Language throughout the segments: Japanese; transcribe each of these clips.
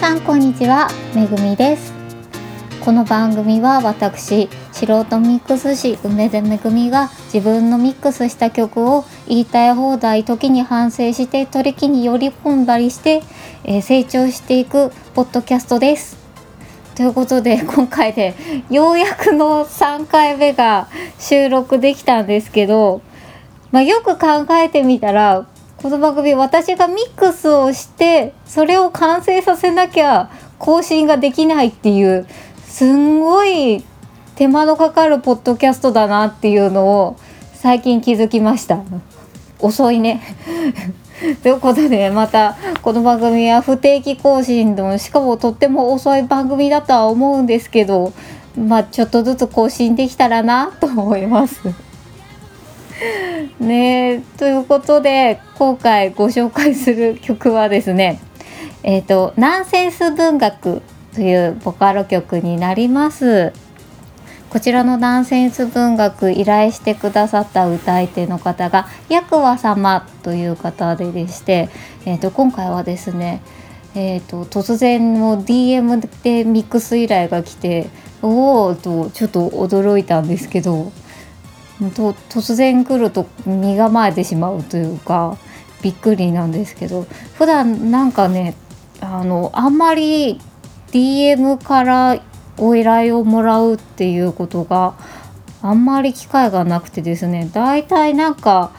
さんこんにちは。めぐみです。この番組は私素人ミックス師梅田めぐみが自分のミックスした曲を言いたい放題時に反省して取り木に寄り込んだりして、えー、成長していくポッドキャストです。ということで今回でようやくの3回目が収録できたんですけど、まあ、よく考えてみたらこの番組私がミックスをしてそれを完成させなきゃ更新ができないっていうすんごい手間のかかるポッドキャストだなっていうのを最近気づきました遅いねということでまたこの番組は不定期更新のしかもとっても遅い番組だとは思うんですけどまあちょっとずつ更新できたらなと思います。ねえということで今回ご紹介する曲はですねえっ、ー、とナンセンス文学というボカロ曲になります。こちらのナンセンス文学依頼してくださった歌い手の方がヤクワ様という方ででして、えー、と今回はですねえーと、突然の DM でミックス依頼が来ておおとちょっと驚いたんですけどと突然来ると身構えてしまうというかびっくりなんですけど普段なんかねあのあんまり DM からお依頼をもらうっていうことがあんまり機会がなくてですねだいたいなんか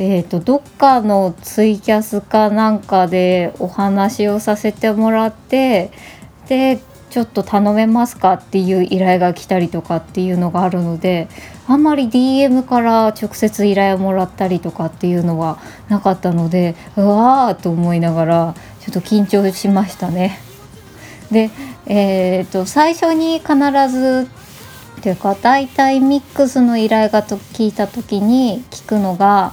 えーと、どっかのツイキャスかなんかでお話をさせてもらってでちょっと頼めますかっていう依頼が来たりとかっていうのがあるのであんまり DM から直接依頼をもらったりとかっていうのはなかったのでうわーと思いながらちょっと緊張しましたね。で、えーと、最初に必ずっていうか大体ミックスの依頼がと聞いた時に聞くのが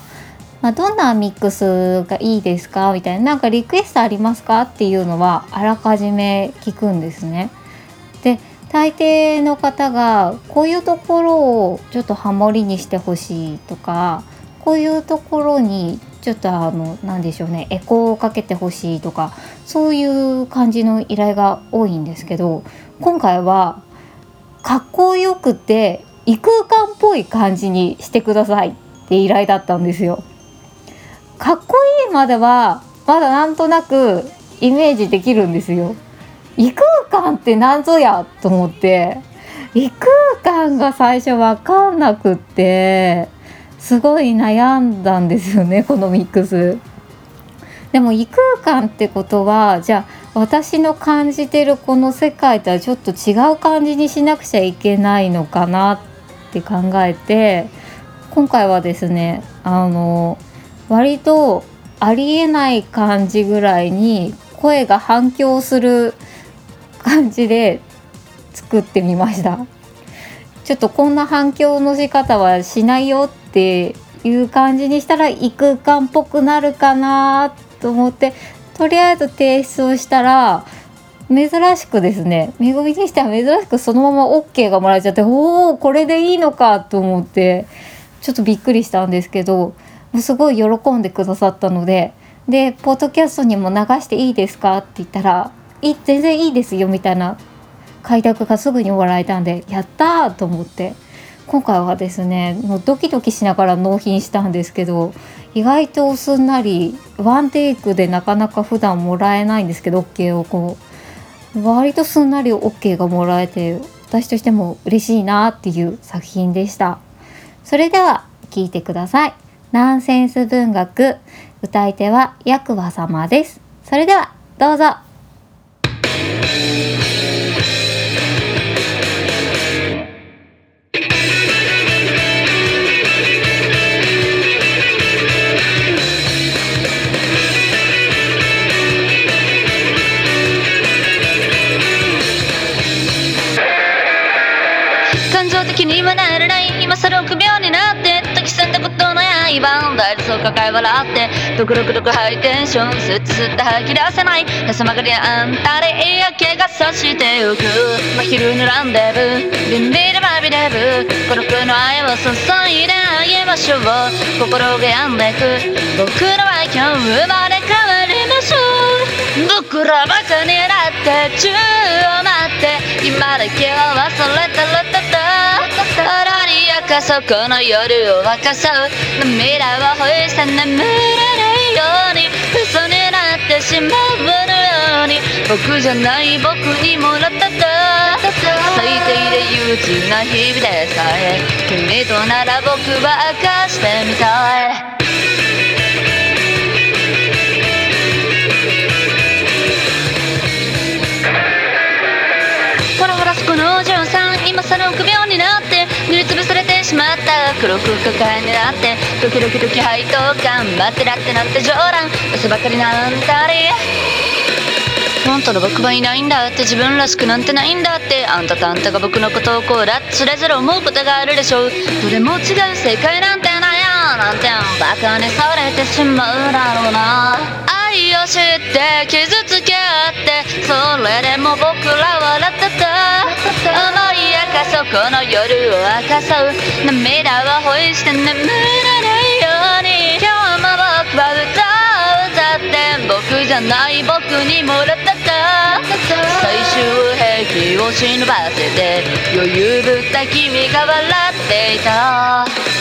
まあ、どんなミックスがいいですか？みたいななんかリクエストありますか？っていうのはあらかじめ聞くんですね。で大抵の方がこういうところをちょっとハモリにしてほしいとかこういうところにちょっとあの何でしょうねエコーをかけてほしいとかそういう感じの依頼が多いんですけど今回はかっこよくて異空間っぽい感じにしてくださいって依頼だったんですよ。かっこいいまではまだなんとなくイメージできるんですよ。異空間って何ぞやと思って異空間が最初分かんなくってすごい悩んだんですよねこのミックス。でも異空間ってことはじゃあ私の感じてるこの世界とはちょっと違う感じにしなくちゃいけないのかなって考えて今回はですねあの割とありえない感じぐらいに声が反響する感じで作ってみました。ちょっとこんな反響の仕方はしないよっていう感じにしたら異空間っぽくなるかなと思ってとりあえず提出をしたら珍しくですねめぐみにしては珍しくそのまま OK がもらえちゃっておおこれでいいのかと思ってちょっとびっくりしたんですけどすごい喜んでくださったのででポッドキャストにも流していいですかって言ったらい全然いいですよみたいな開拓がすぐにもらえたんでやったーと思って。今回はですねもうドキドキしながら納品したんですけど意外とすんなりワンテイクでなかなか普段もらえないんですけど OK をこう。割とすんなり OK がもらえて私としても嬉しいなっていう作品でした。それでは聞いてください。ナンセンス文学歌い手はヤクワ様です。それではどうぞ。感情的にはならない今更臆病になって時きんだことの刃大そう抱え笑ってドクドクドクハイテンションスッツスッと吐き出せない。へそ曲がりあんたで嫌気がさしてゆく。真昼のランデブビンビリバビデブ孤独の愛を注いであげましょう。心が病んでく。僕らは今日生まれ変わりましょう。僕らバカになって宙を待って今だけは忘れてるって空に明かそうこの夜を沸かそう涙を干して眠れないように嘘になってしまうのように僕じゃない僕にもらったと最低で憂鬱な日々でさえ君となら僕は明かしてみたい。ほらほらそこのお嬢さん今更臆病になってまった黒く抱えになってドキドキドキ配当感待ってらってなって冗談。嘘ばかりなんたり本当の僕はいないんだって自分らしくなんてないんだって。あんたとあんたが僕のことをこうだってそれぞれ思うことがあるでしょう。どれも違う正解なんてないよなんてバカにされてしまうだろうな。愛を知って傷つけ合ってこの夜を明かそう涙を干して眠れないように。今日も僕は歌を歌って僕じゃない僕にもらった。か最終兵器を忍ばせて余裕ぶった君が笑っていた。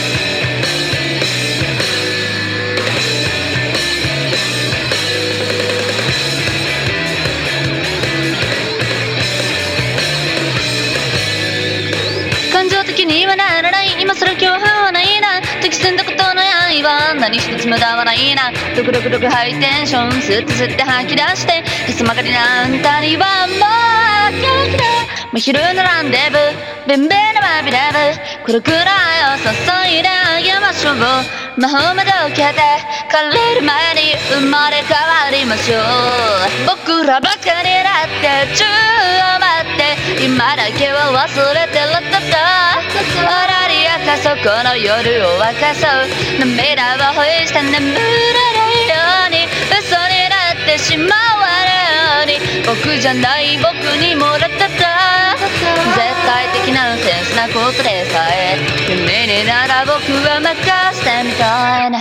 感情的にはならない。今更今日はないな。時すんだことの刃何一つ無駄はないな。ドクドクドクハイテンション吸って吸って吐き出してへそ曲がりなあんたにはもう元気だ真昼のランデブベンベンのバビラブこれくらいを注いであげましょう。魔法まで受けて枯れる前に生まれ変わりましょう。僕らバカになって宙を待って。今だけは忘れてるってた空に明かそこの夜を沸かそう。涙を干して眠れないように嘘になってしまわぬように。僕じゃない僕にもらった絶対的なセンスなことでさえ。夢になら僕は任せてみたいな